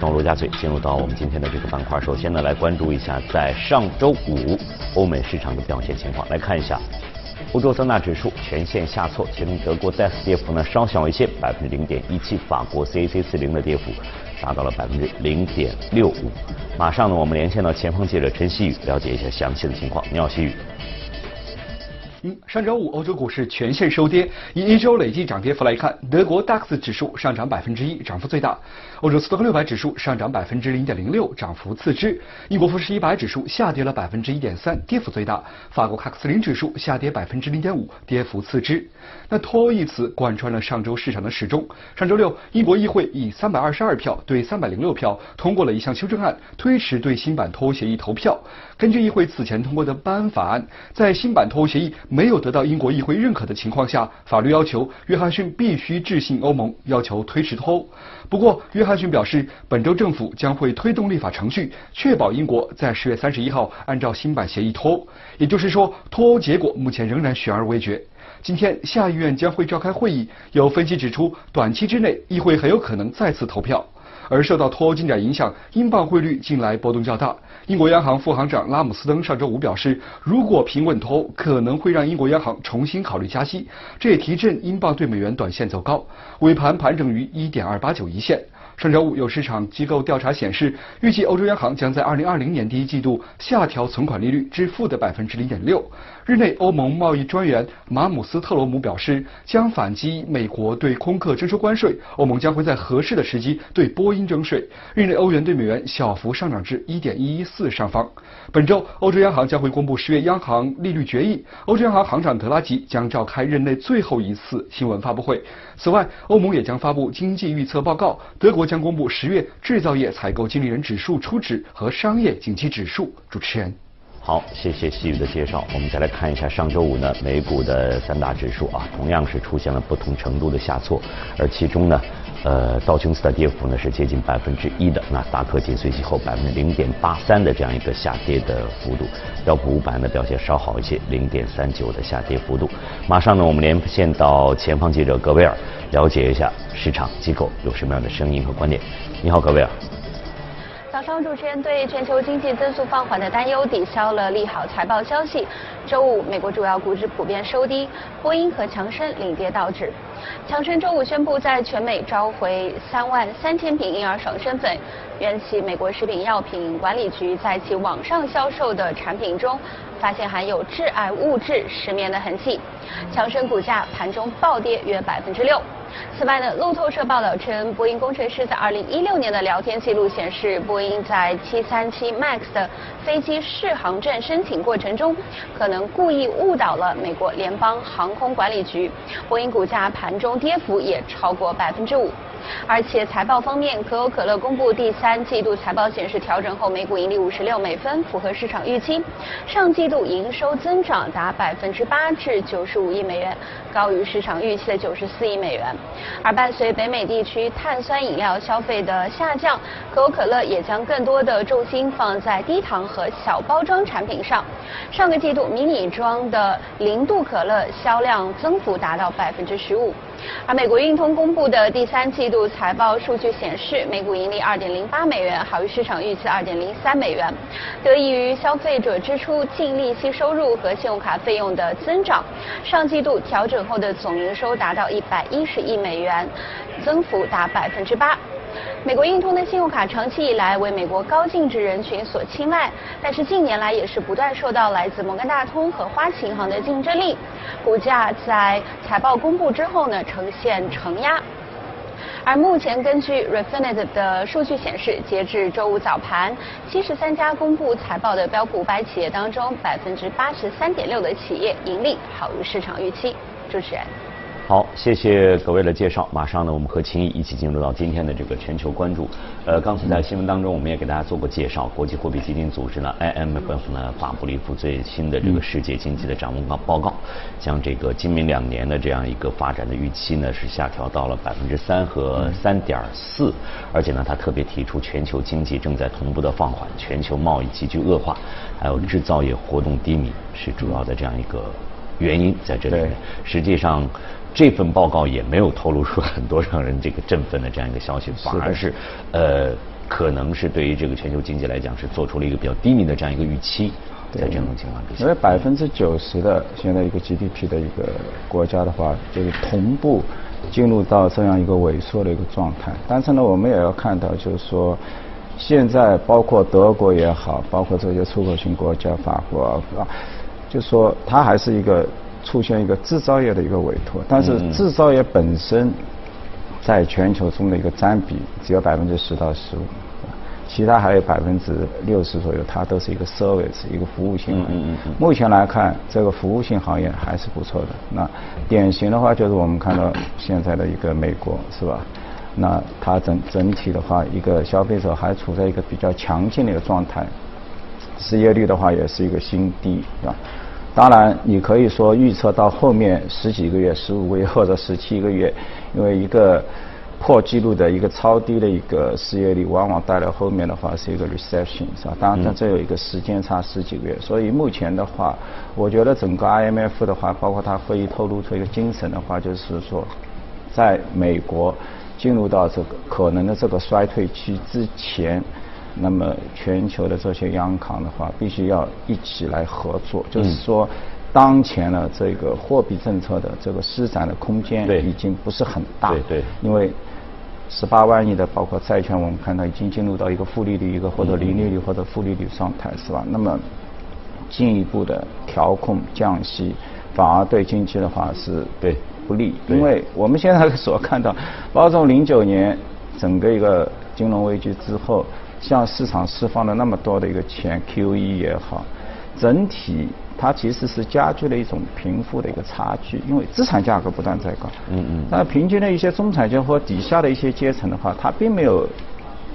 到陆家嘴，进入到我们今天的这个板块。首先呢，来关注一下在上周五欧美市场的表现情况。来看一下，欧洲三大指数全线下挫，其中德国 DAX 跌幅呢稍小一些，百分之零点一七；法国 CAC 四零的跌幅达到了百分之零点六五。马上呢，我们连线到前方记者陈曦宇，了解一下详细的情况。你好，曦宇。嗯，上周五欧洲股市全线收跌。以一周累计涨跌幅来看，德国 DAX 指数上涨百分之一，涨幅最大；欧洲斯托克六百指数上涨百分之零点零六，涨幅次之；英国富时一百指数下跌了百分之一点三，跌幅最大；法国卡克斯林指数下跌百分之零点五，跌幅次之。那脱欧一词贯穿了上周市场的始终。上周六，英国议会以三百二十二票对三百零六票通过了一项修正案，推迟对新版脱欧协议投票。根据议会此前通过的颁法案，在新版脱欧协议没有得到英国议会认可的情况下，法律要求约翰逊必须致信欧盟，要求推迟脱欧。不过，约翰逊表示，本周政府将会推动立法程序，确保英国在十月三十一号按照新版协议脱欧。也就是说，脱欧结果目前仍然悬而未决。今天，下议院将会召开会议，有分析指出，短期之内，议会很有可能再次投票。而受到脱欧进展影响，英镑汇率近来波动较大。英国央行副行长拉姆斯登上周五表示，如果平稳脱欧，可能会让英国央行重新考虑加息，这也提振英镑对美元短线走高，尾盘盘整于一点二八九一线。上周五，有市场机构调查显示，预计欧洲央行将在二零二零年第一季度下调存款利率至负的百分之零点六。日内，欧盟贸易专员马姆斯特罗姆表示，将反击美国对空客征收关税，欧盟将会在合适的时机对波音征税。日内，欧元对美元小幅上涨至一点一一四上方。本周，欧洲央行将会公布十月央行利率决议，欧洲央行行长德拉吉将召开任内最后一次新闻发布会。此外，欧盟也将发布经济预测报告，德国。将公布十月制造业采购经理人指数初值和商业景气指数。主持人，好，谢谢细雨的介绍。我们再来看一下上周五呢美股的三大指数啊，同样是出现了不同程度的下挫，而其中呢，呃，道琼斯的跌幅呢是接近百分之一的，纳斯达克紧随其后百分之零点八三的这样一个下跌的幅度，标普五百呢表现稍好一些，零点三九的下跌幅度。马上呢，我们连线到前方记者格威尔。了解一下市场机构有什么样的声音和观点。你好，格威尔。早上，主持人对全球经济增速放缓的担忧抵消了利好财报消息。周五，美国主要股指普遍收低，波音和强生领跌道指。强生周五宣布在全美召回三万三千瓶婴儿爽身粉，缘起美国食品药品管理局在其网上销售的产品中发现含有致癌物质石棉的痕迹。强生股价盘中暴跌约百分之六。此外呢，路透社报道称，波音工程师在2016年的聊天记录显示，波音在737 MAX 的飞机试航证申请过程中，可能故意误导了美国联邦航空管理局。波音股价盘中跌幅也超过百分之五。而且财报方面，可口可乐公布第三季度财报显示，调整后每股盈利五十六美分，符合市场预期。上季度营收增长达百分之八，至九十五亿美元，高于市场预期的九十四亿美元。而伴随北美地区碳酸饮料消费的下降，可口可乐也将更多的重心放在低糖和小包装产品上。上个季度迷你装的零度可乐销量增幅达到百分之十五。而美国运通公布的第三季度财报数据显示，每股盈利二点零八美元，好于市场预期二点零三美元，得益于消费者支出净利息收入和信用卡费用的增长。上季度调整后的总营收达到一百一十亿美元，增幅达百分之八。美国运通的信用卡长期以来为美国高净值人群所青睐，但是近年来也是不断受到来自摩根大通和花旗银行的竞争力，股价在财报公布之后呢呈现承压。而目前根据 Refinitiv 的数据显示，截至周五早盘，七十三家公布财报的标普五百企业当中，百分之八十三点六的企业盈利好于市场预期。主持人。好，谢谢各位的介绍。马上呢，我们和秦毅一起进入到今天的这个全球关注。呃，刚才在新闻当中，我们也给大家做过介绍。国际货币基金组织呢，IMF 呢发布了一幅最新的这个世界经济的展望报告，将这个今明两年的这样一个发展的预期呢是下调到了百分之三和三点四，而且呢，他特别提出全球经济正在同步的放缓，全球贸易急剧恶化，还有制造业活动低迷是主要的这样一个原因在这里。实际上。这份报告也没有透露出很多让人这个振奋的这样一个消息，反而是呃，可能是对于这个全球经济来讲是做出了一个比较低迷的这样一个预期。在这种情况之下，因为百分之九十的现在一个 GDP 的一个国家的话，就是同步进入到这样一个萎缩的一个状态。但是呢，我们也要看到，就是说，现在包括德国也好，包括这些出口型国家，法国啊，就说它还是一个出现一个制造业的一个委托，但是制造业本身在全球中的一个占比只有百分之十到十五。其他还有百分之六十左右，它都是一个 service，一个服务性行业。目前来看，这个服务性行业还是不错的。那典型的话，就是我们看到现在的一个美国，是吧？那它整整体的话，一个消费者还处在一个比较强劲的一个状态，失业率的话也是一个新低，是吧？当然，你可以说预测到后面十几个月、十五个月或者十七个月，因为一个。破纪录的一个超低的一个失业率，往往带来后面的话是一个 recession，是吧？当然，这有一个时间差十几个月，所以目前的话，我觉得整个 IMF 的话，包括它会议透露出一个精神的话，就是说，在美国进入到这个可能的这个衰退期之前，那么全球的这些央行的话，必须要一起来合作，就是说，当前的这个货币政策的这个施展的空间已经不是很大，对对，因为。十八万亿的包括债券，我们看到已经进入到一个负利率、一个或者零利率或者负利率状态，是吧？那么进一步的调控降息，反而对经济的话是对。不利，因为我们现在所看到，包括从零九年整个一个金融危机之后，向市场释放了那么多的一个钱，QE 也好，整体。它其实是加剧了一种贫富的一个差距，因为资产价格不断在高。嗯嗯。那平均的一些中产阶或底下的一些阶层的话，他并没有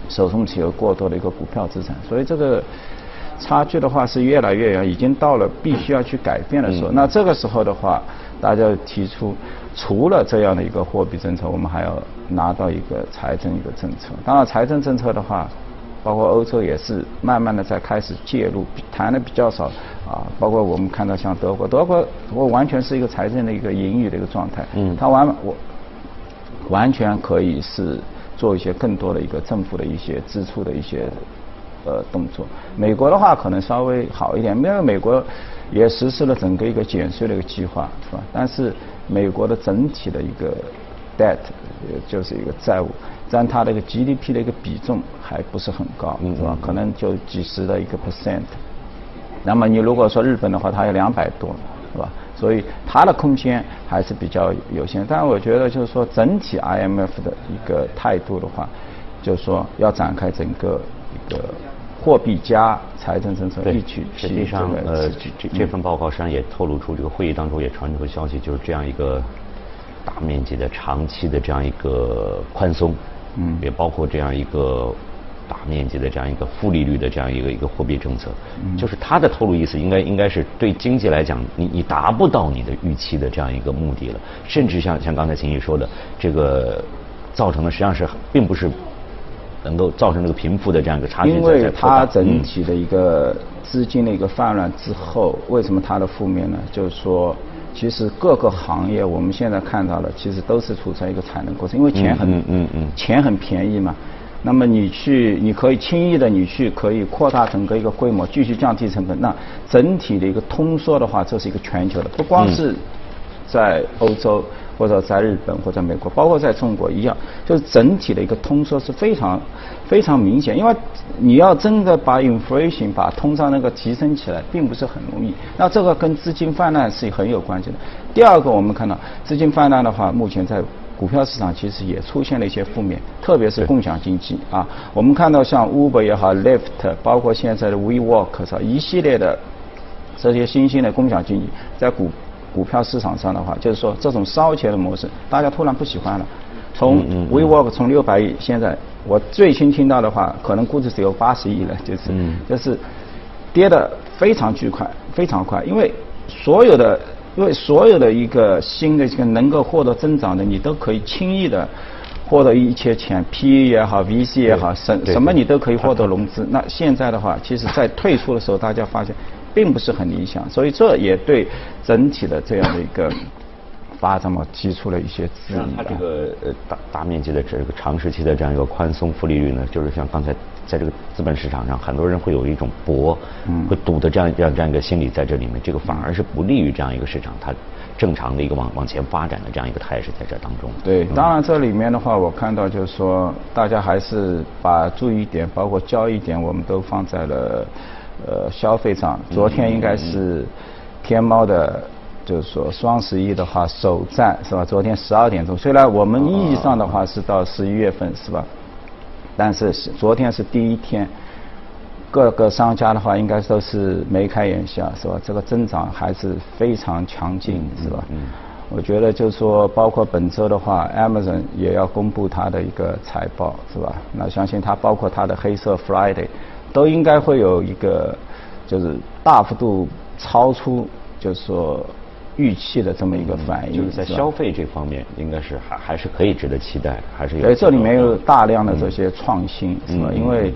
手中持有过多的一个股票资产，所以这个差距的话是越来越远，已经到了必须要去改变的时候。那这个时候的话，大家提出除了这样的一个货币政策，我们还要拿到一个财政一个政策。当然，财政政策的话。包括欧洲也是慢慢的在开始介入，谈的比较少啊。包括我们看到像德国，德国我完全是一个财政的一个盈余的一个状态，嗯，它完我完全可以是做一些更多的一个政府的一些支出的一些呃动作。美国的话可能稍微好一点，因为美国也实施了整个一个减税的一个计划，是吧？但是美国的整体的一个 debt 就是一个债务。占它的一个 GDP 的一个比重还不是很高，是吧？可能就几十的一个 percent。那么你如果说日本的话，它有两百多，是吧？所以它的空间还是比较有限。但我觉得就是说，整体 IMF 的一个态度的话，就是说要展开整个一个货币加财政政策一起。实际上，呃，这这这份报告实际上也透露出这个会议当中也传出个消息，就是这样一个大面积的长期的这样一个宽松。嗯，也包括这样一个大面积的这样一个负利率的这样一个一个货币政策，嗯就是他的透露意思，应该应该是对经济来讲，你你达不到你的预期的这样一个目的了，甚至像像刚才秦毅说的，这个造成的实际上是并不是能够造成这个贫富的这样一个差距因为它整体的一个资金的一个泛滥之后，为什么它的负面呢？就是说。其实各个行业我们现在看到的，其实都是处在一个产能过剩，因为钱很，嗯嗯，钱很便宜嘛。那么你去，你可以轻易的你去可以扩大整个一个规模，继续降低成本。那整体的一个通缩的话，这是一个全球的，不光是在欧洲。或者在日本或者美国，包括在中国一样，就是整体的一个通缩是非常非常明显。因为你要真的把 inflation 把通胀那个提升起来，并不是很容易。那这个跟资金泛滥是很有关系的。第二个，我们看到资金泛滥的话，目前在股票市场其实也出现了一些负面，特别是共享经济啊。我们看到像 Uber 也好，Lyft，包括现在的 WeWork？一系列的这些新兴的共享经济，在股股票市场上的话，就是说这种烧钱的模式，大家突然不喜欢了。从 WeWork 从六百亿，现在我最新听到的话，可能估值只有八十亿了，就是就是跌的非常巨快，非常快。因为所有的，因为所有的一个新的这个能够获得增长的，你都可以轻易的获得一些钱，PE 也好，VC 也好，什什么你都可以获得融资。那现在的话，其实在退出的时候，大家发现。并不是很理想，所以这也对整体的这样的一个发展嘛提出了一些质疑。它这个呃大大面积的这个长时期的这样一个宽松负利率呢，就是像刚才在这个资本市场上，很多人会有一种博，会赌的这样这样这样一个心理在这里面，这个反而是不利于这样一个市场它正常的一个往往前发展的这样一个态势在这当中。对，当然这里面的话，我看到就是说，大家还是把注意点，包括交易点，我们都放在了呃消费上。昨天应该是天猫的。就是说双十一的话首站是吧？昨天十二点钟，虽然我们意义上的话是到十一月份是吧？但是昨天是第一天，各个商家的话应该都是眉开眼笑是吧？这个增长还是非常强劲是吧？嗯。我觉得就是说，包括本周的话，Amazon 也要公布它的一个财报是吧？那相信它包括它的黑色 Friday，都应该会有一个就是大幅度超出就是说。预期的这么一个反应，就是在消费这方面，应该是还还是可以值得期待，还是有。哎，这里面有大量的这些创新，是吧？因为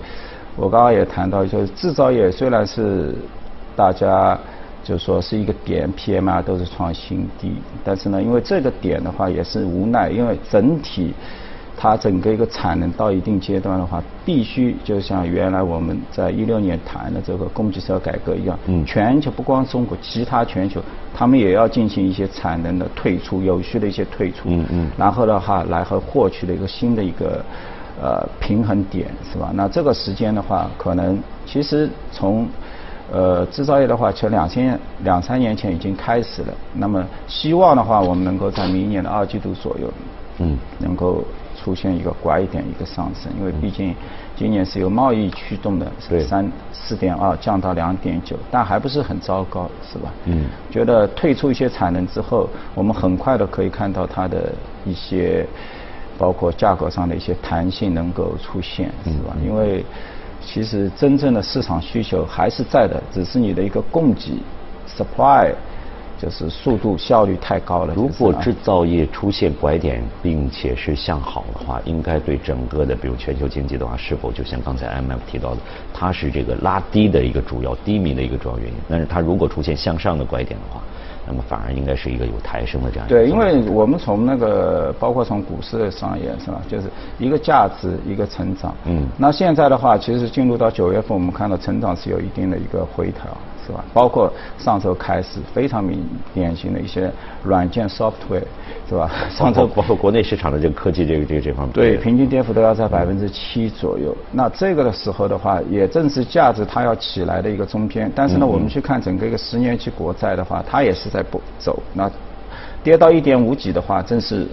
我刚刚也谈到，就是制造业虽然是大家就说是一个点，PMI 都是创新低，但是呢，因为这个点的话也是无奈，因为整体。它整个一个产能到一定阶段的话，必须就像原来我们在一六年谈的这个供给侧改革一样，嗯，全球不光中国，其他全球他们也要进行一些产能的退出，有序的一些退出，嗯嗯，然后的话来和获取的一个新的一个呃平衡点，是吧？那这个时间的话，可能其实从呃制造业的话，从两千两三年前已经开始了。那么希望的话，我们能够在明年的二季度左右，嗯，能够。出现一个拐点，一个上升，因为毕竟今年是由贸易驱动的，三四点二降到两点九，但还不是很糟糕，是吧？嗯。觉得退出一些产能之后，我们很快的可以看到它的一些，包括价格上的一些弹性能够出现，是吧？因为其实真正的市场需求还是在的，只是你的一个供给 supply。就是速度效率太高了。如果制造业出现拐点，并且是向好的话，应该对整个的，比如全球经济的话，是否就像刚才 M F 提到的，它是这个拉低的一个主要低迷的一个主要原因。但是它如果出现向上的拐点的话，那么反而应该是一个有抬升的这样。对，因为我们从那个包括从股市的商业是吧，就是一个价值一个成长。嗯。那现在的话，其实进入到九月份，我们看到成长是有一定的一个回调。是吧？包括上周开始非常明典型的一些软件 software，是吧？上周包括国内市场的这个科技这个这个这方面，对，平均跌幅都要在百分之七左右。那这个的时候的话，也正是价值它要起来的一个中间。但是呢，我们去看整个一个十年期国债的话，它也是在不走。那跌到一点五几的话，正是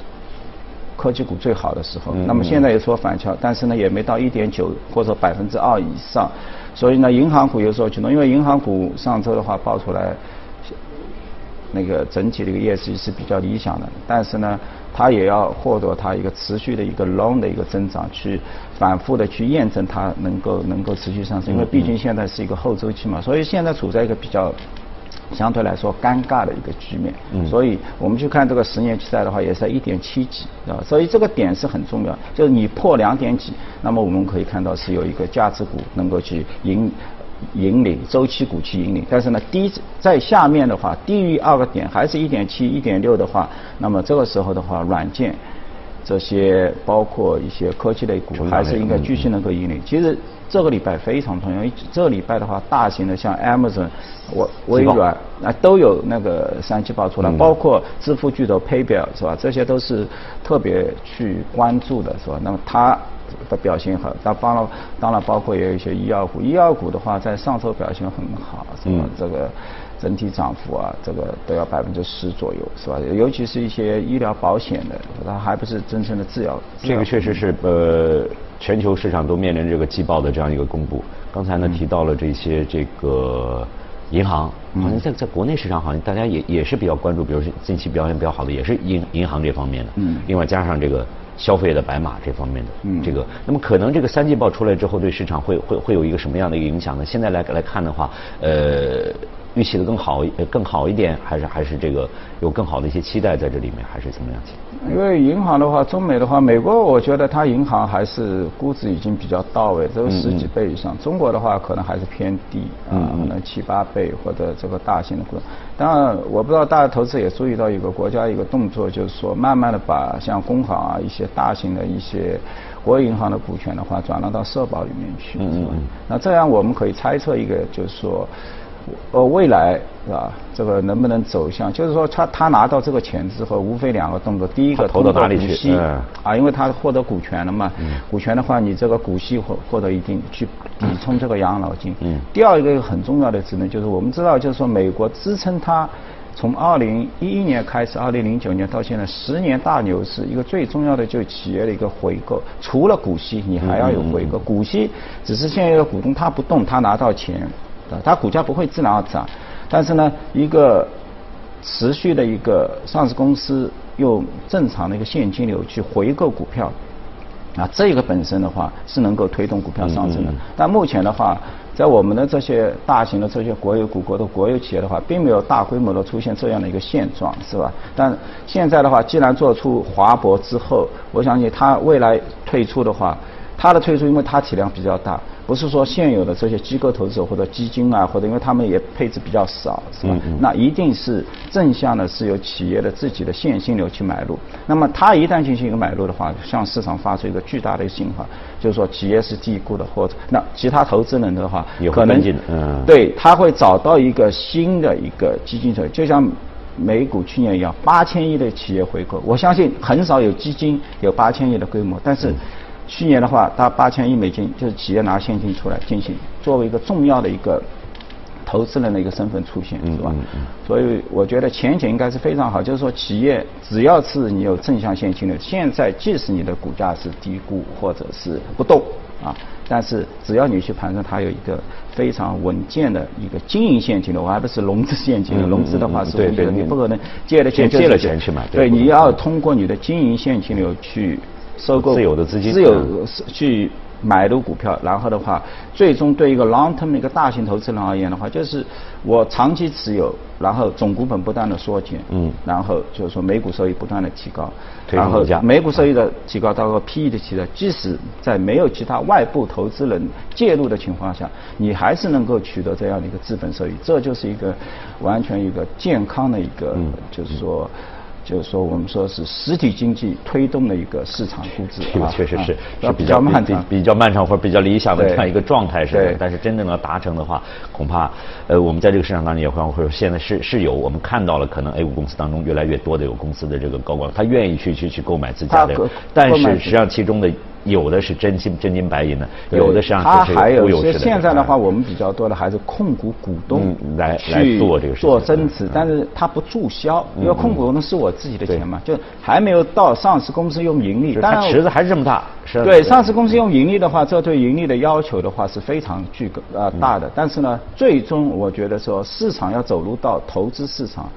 科技股最好的时候。那么现在有所反翘，但是呢，也没到一点九或者百分之二以上。所以呢，银行股有时候启动，因为银行股上周的话爆出来，那个整体的一个业绩是比较理想的，但是呢，它也要获得它一个持续的一个 long 的一个增长，去反复的去验证它能够能够持续上升，因为毕竟现在是一个后周期嘛，所以现在处在一个比较。相对来说尴尬的一个局面，所以我们去看这个十年期债的话，也是在一点七几，啊，所以这个点是很重要。就是你破两点几，那么我们可以看到是有一个价值股能够去引引领，周期股去引领。但是呢，低在下面的话，低于二个点，还是一点七、一点六的话，那么这个时候的话，软件这些包括一些科技类股，还是应该继续能够引领。其实。这个礼拜非常重要，因为这个礼拜的话，大型的像 Amazon、我微软啊都有那个三季报出来，包括支付巨头 PayPal 是吧？这些都是特别去关注的是吧？那么它的表现好，那当然当然包括也有一些医药股，医药股的话在上周表现很好，是吧？这个整体涨幅啊，这个都要百分之十左右是吧？尤其是一些医疗保险的，它还不是真正的制药。这个确实是呃。全球市场都面临这个季报的这样一个公布。刚才呢提到了这些这个银行，好像在在国内市场好像大家也也是比较关注，比如说近期表现比较好的也是银银行这方面的。嗯。另外加上这个消费的白马这方面的。嗯。这个，那么可能这个三季报出来之后，对市场会会会有一个什么样的一个影响呢？现在来来看的话，呃。预期的更好更好一点，还是还是这个有更好的一些期待在这里面，还是怎么样？因为银行的话，中美的话，美国我觉得它银行还是估值已经比较到位，这个十几倍以上。中国的话可能还是偏低啊，可能七八倍或者这个大型的股。当然，我不知道大家投资也注意到一个国家一个动作，就是说慢慢的把像工行啊一些大型的一些国有银行的股权的话转让到社保里面去，是吧？那这样我们可以猜测一个，就是说。呃，未来是吧？这个能不能走向？就是说，他他拿到这个钱之后，无非两个动作。第一个投到哪里去？啊，因为他获得股权了嘛。股权的话，你这个股息获获得一定去抵充这个养老金。嗯。第二一个很重要的职能就是，我们知道，就是说，美国支撑它从二零一一年开始，二零零九年到现在十年大牛市，一个最重要的就是企业的一个回购。除了股息，你还要有回购。股息只是现在的股东他不动，他拿到钱。它股价不会自然而涨，但是呢，一个持续的一个上市公司用正常的一个现金流去回购股票，啊，这个本身的话是能够推动股票上升的。但目前的话，在我们的这些大型的这些国有股国的国有企业的话，并没有大规模的出现这样的一个现状，是吧？但现在的话，既然做出华博之后，我相信它未来退出的话，它的退出，因为它体量比较大。不是说现有的这些机构投资者或者基金啊，或者因为他们也配置比较少，是吧？那一定是正向的，是由企业的自己的现金流去买入。那么它一旦进行一个买入的话，向市场发出一个巨大的一个信号，就是说企业是低估的，或者那其他投资人的话，可能嗯，对他会找到一个新的一个基金者，就像美股去年一样，八千亿的企业回购，我相信很少有基金有八千亿的规模，但是。去年的话，它八千亿美金就是企业拿现金出来进行，作为一个重要的一个投资人的一个身份出现，是吧？所以我觉得前景应该是非常好。就是说，企业只要是你有正向现金流，现在即使你的股价是低估或者是不动啊，但是只要你去盘算它有一个非常稳健的一个经营现金流，而不是融资现金流。融资的话是你不可能借了钱借了钱去买。对，你要通过你的经营现金流去。收购自有的资金，自有去买入股票，然后的话，最终对一个 long term 一个大型投资人而言的话，就是我长期持有，然后总股本不断的缩减，嗯，然后就是说每股收益不断的提高，然后每股收益的提高到个 PE 的提高，即使在没有其他外部投资人介入的情况下，你还是能够取得这样的一个资本收益，这就是一个完全一个健康的一个，就是说。就是说，我们说是实体经济推动的一个市场估值这个确实是是比较漫长、比较漫长或者比较理想的这样一个状态是。但是真正要达成的话，恐怕呃，我们在这个市场当中也会会现在是是有我们看到了，可能 A 股公司当中越来越多的有公司的这个高管，他愿意去去去购买自家的，但是实际上其中的。有的是真金真金白银的，有的实际上他还有些现在的话，我们比较多的还是控股股东来来做这个事做增持，但是他不注销，因为控股股东是我自己的钱嘛，就还没有到上市公司用盈利，但池子还是这么大。对上市公司用盈利的话，这对盈利的要求的话是非常巨呃大的，但是呢，最终我觉得说市场要走入到投资市场。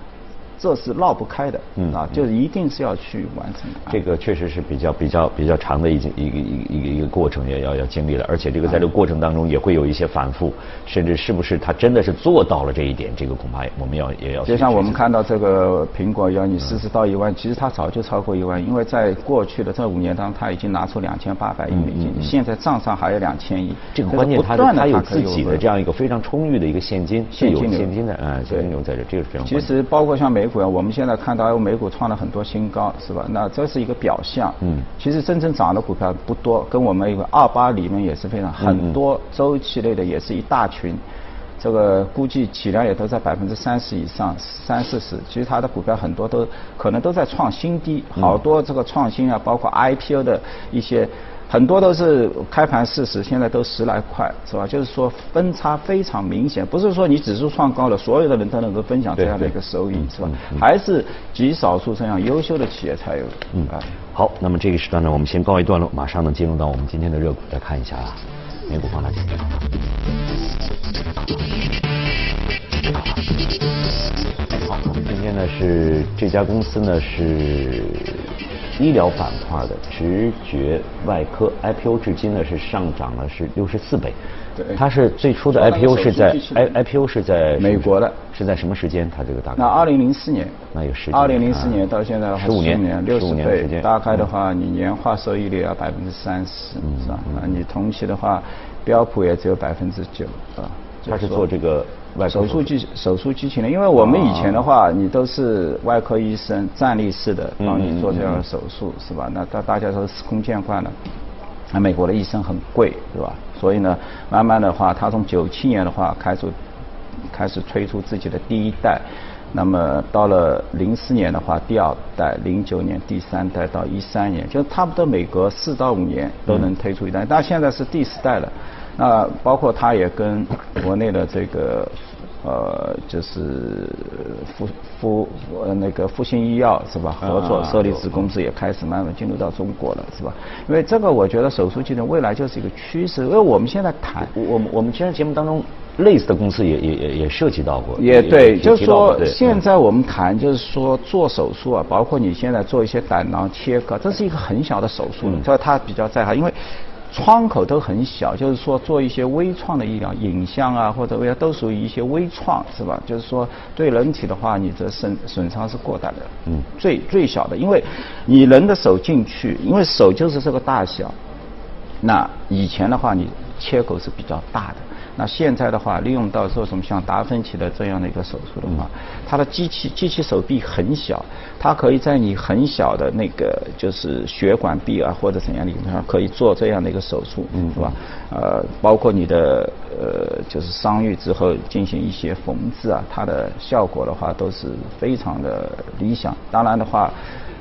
这是绕不开的，嗯啊，就是一定是要去完成的。这个确实是比较比较比较长的一一个一个一个一个过程，也要要经历的。而且这个在这个过程当中也会有一些反复，甚至是不是他真的是做到了这一点，这个恐怕我们要也要。就像我们看到这个苹果要你四十到一万，其实它早就超过一万，因为在过去的这五年当中，它已经拿出两千八百亿美金，现在账上还有两千亿。这个关键它它有自己的这样一个非常充裕的一个现金，现金现金的啊现金流在这，这个是非常。其实包括像美。股我们现在看到美股创了很多新高，是吧？那这是一个表象。嗯。其实真正涨的股票不多，跟我们一个二八里面也是非常很多周期类的也是一大群，这个估计体量也都在百分之三十以上，三四十。其实它的股票很多都可能都在创新低，好多这个创新啊，包括 IPO 的一些。很多都是开盘四十，现在都十来块，是吧？就是说分差非常明显，不是说你指数创高了，所有的人都能够分享这样的一个收益，是吧？还是极少数这样优秀的企业才有。嗯啊，好，那么这个时段呢，我们先告一段落，马上呢进入到我们今天的热股，来看一下美股放大镜。好，今天呢是这家公司呢是。医疗板块的直觉外科 IPO 至今呢是上涨了是六十四倍。对。它是最初的 IPO 是在 I 人 IPO 是在美国的。是在什么时间？它这个大概？那二零零四年，那有十几二零零四年到现在十五年。年六15十年的时间。倍，大概的话，你年化收益率要百分之三十，是吧？那你同期的话，标普也只有百分之九，啊。它是做这个手术机手术机器人，因为我们以前的话，你都是外科医生站立式的嗯帮你做这样的手术，是吧？那大大家都司空见惯了。那美国的医生很贵，是吧？所以呢，慢慢的话，他从九七年的话开始开始推出自己的第一代，那么到了零四年的话，第二代，零九年第三代到一三年，就差不多每隔四到五年都能推出一代，但现在是第四代了。那包括它也跟国内的这个呃，就是复复呃那个复星医药是吧？合作啊设立子公司也开始慢慢进入到中国了是吧？因为这个我觉得手术技能未来就是一个趋势，因为我们现在谈我我们我们今天节目当中类似的公司也也也也涉及到过，也对，提就是说现在我们谈就是说做手术啊，包括你现在做一些胆囊切割，这是一个很小的手术了，嗯所以它比较在行，因为。窗口都很小，就是说做一些微创的医疗，影像啊或者微都属于一些微创，是吧？就是说对人体的话，你这损损伤是过大的，嗯最最小的，因为你人的手进去，因为手就是这个大小，那以前的话，你切口是比较大的。那现在的话，利用到说什么像达芬奇的这样的一个手术的话，它的机器机器手臂很小，它可以在你很小的那个就是血管壁啊或者怎样的地方可以做这样的一个手术，嗯是吧？呃，包括你的呃就是伤愈之后进行一些缝制啊，它的效果的话都是非常的理想。当然的话。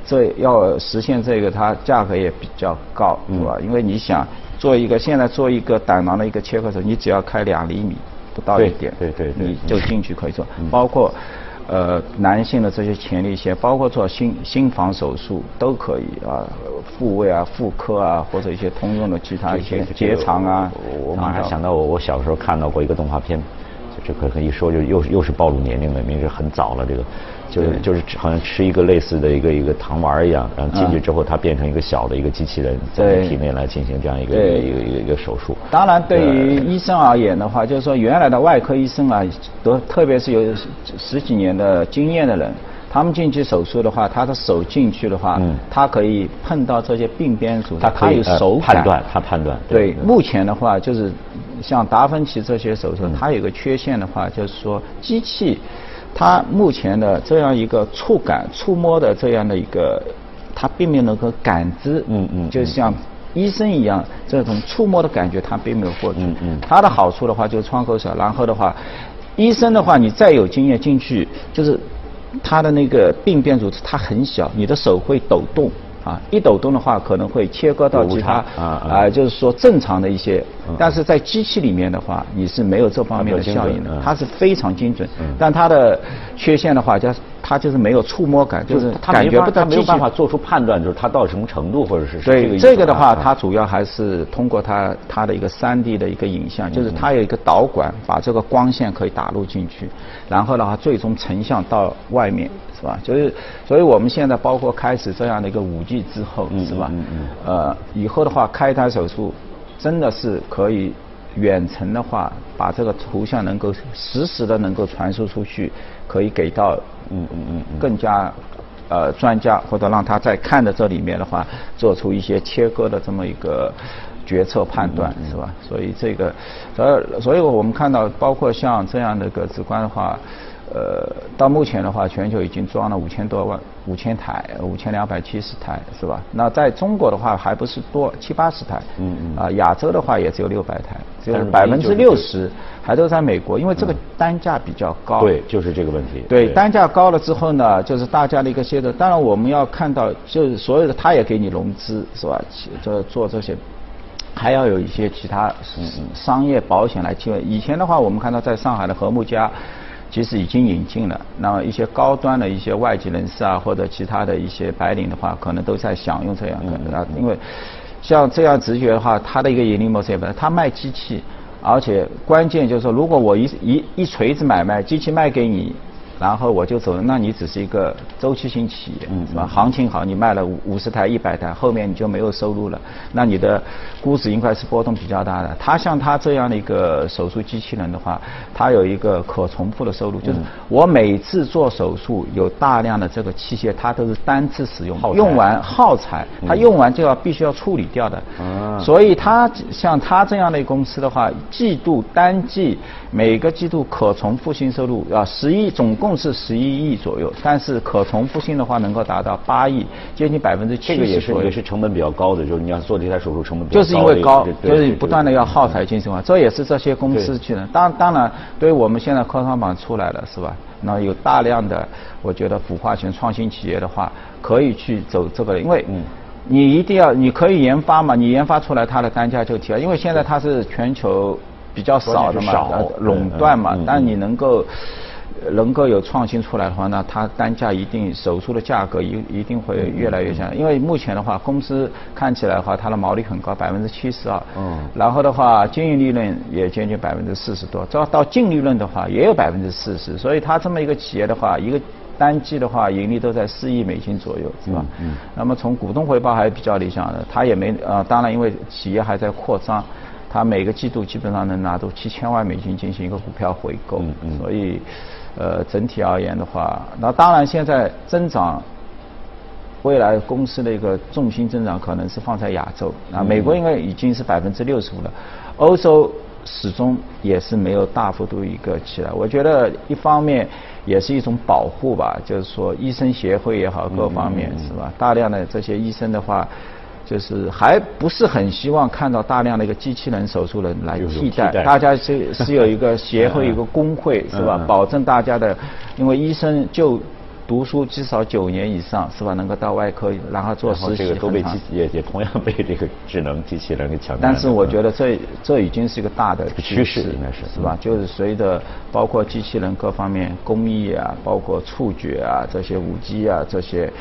这要实现这个，它价格也比较高，是吧？因为你想做一个现在做一个胆囊的一个切割手，你只要开两厘米不到一点，对对对对你就进去可以做，包括。呃，男性的这些前列腺，包括做心心房手术都可以啊，复位啊、妇科啊，或者一些通用的其他一些结肠啊。我我马上想到我我小时候看到过一个动画片，这可可一说就又又是暴露年龄了，明是很早了这个。就是就是好像吃一个类似的一个一个糖丸一样，然后进去之后它变成一个小的一个机器人，在你体内来进行这样一个一个一个一个手术。当然，对于医生而言的话，就是说原来的外科医生啊，都特别是有十几年的经验的人，他们进去手术的话，他的手进去的话，嗯他可以碰到这些病变组织，它可以呃有手感判断，他判断。对，目前的话就是像达芬奇这些手术，嗯它有个缺陷的话，就是说机器它目前的这样一个触感、触摸的这样的一个，它并没有能够感知，嗯嗯就像医生一样，这种触摸的感觉它并没有获取。嗯嗯它的好处的话就是窗口小，然后的话，医生的话你再有经验进去，就是它的那个病变组织它很小，你的手会抖动。啊，一抖动的话，可能会切割到其他啊啊。啊，就是说正常的一些嗯，但是在机器里面的话，你是没有这方面的效应的它是非常精准嗯。但它的缺陷的话，就是它就是没有触摸感，就是它没法感觉不到机器它没有办法做出判断，就是他到什么程度，或者是是这个这个的话，啊它主要还是通过它它的一个三 D 的一个影像，嗯就是它有一个导管，把这个光线可以打入进去，然后的话最终成像到外面，是吧？就是，所以我们现在包括开始这样的一个五 G 之后，嗯是吧嗯嗯？呃，以后的话开胎手术真的是可以远程的话，把这个图像能够实时的能够传输出去，可以给到嗯嗯嗯更加呃专家或者让他在看的这里面的话，做出一些切割的这么一个决策判断，是吧？所以这个，呃，所以我们看到，包括像这样的一个直观的话。呃，到目前的话，全球已经装了五千多万、五千台、五千两百七十台，是吧？那在中国的话，还不是多七八十台，嗯嗯啊，亚洲的话也只有六百台，只有百分之六十还都在美国，因为这个单价比较高。对，就是这个问题。对，单价高了之后呢，就是大家的一个协作。当然，我们要看到，就是所有的他也给你融资，是吧？其这做这些，还要有一些其他商业保险来进。以前的话，我们看到在上海的和睦家。其实已经引进了，那么一些高端的一些外籍人士啊，或者其他的一些白领的话，可能都在享用这样的，因为像这样直觉的话，它的一个盈利模式也不，它卖机器，而且关键就是说，如果我一一一锤子买卖，机器卖给你，然后我就走了，那你只是一个周期性企业，嗯是吧？行情好，你卖了五五十台、一百台，后面你就没有收入了，那你的估值应该是波动比较大的。他像他这样的一个手术机器人的话，他有一个可重复的收入，就是我每次做手术有大量的这个器械，它都是单次使用，用完耗材，它用完就要必须要处理掉的。所以他像他这样的公司的话，季度单季每个季度可重复性收入啊十亿，总共是十一亿左右，但是可重复性的话能够达到八亿，接近百分之七这个也。是也是成本比较高的，就是你要做这台手术成本比较高就是因为高，对就是不断的要耗材进行化，这也是这些公司去的。当当然，对于我们现在科创板出来了，是吧？那有大量的，我觉得孵化型创新企业的话，可以去走这个，因为你一定要，你可以研发嘛，你研发出来它的单价就提了，因为现在它是全球比较少的嘛，垄断嘛嗯嗯，但你能够。能够有创新出来的话，那它单价一定手术的价格一一定会越来越强。因为目前的话，公司看起来的话，它的毛利很高，百分之七十二。嗯然后的话，经营利润也接近百分之四十多，到到净利润的话也有百分之四十。所以它这么一个企业的话，一个单季的话盈利都在四亿美金左右，是吧？嗯嗯那么从股东回报还是比较理想的，它也没呃，当然因为企业还在扩张。它每个季度基本上能拿出七千万美金进行一个股票回购，嗯嗯所以，呃，整体而言的话，那当然现在增长，未来公司的一个重心增长可能是放在亚洲，啊，美国应该已经是百分之六十五了，欧洲始终也是没有大幅度一个起来。我觉得一方面也是一种保护吧，就是说医生协会也好，各方面是吧？大量的这些医生的话。就是还不是很希望看到大量的一个机器人手术人来替代，大家是是有一个协会、嗯 一个工会是吧？保证大家的，因为医生就读书至少九年以上是吧？能够到外科，然后做实习这个都被机也也同样被这个智能机器人给抢。但是我觉得这这已经是一个大的趋势应该是是吧？就是随着包括机器人各方面工艺啊，包括触觉啊这些五 G 啊这些。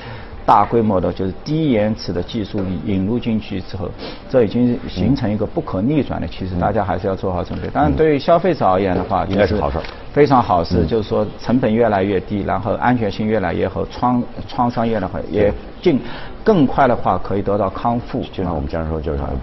大规模的就是低延迟的技术引入进去之后，这已经形成一个不可逆转的趋势，大家还是要做好准备。当然，对于消费者而言的话，应该是好事儿非常好事，就是说成本越来越低，然后安全性越来越好，创创伤越来越好，也尽更快的话可以得到康复。就像我们经常说，就是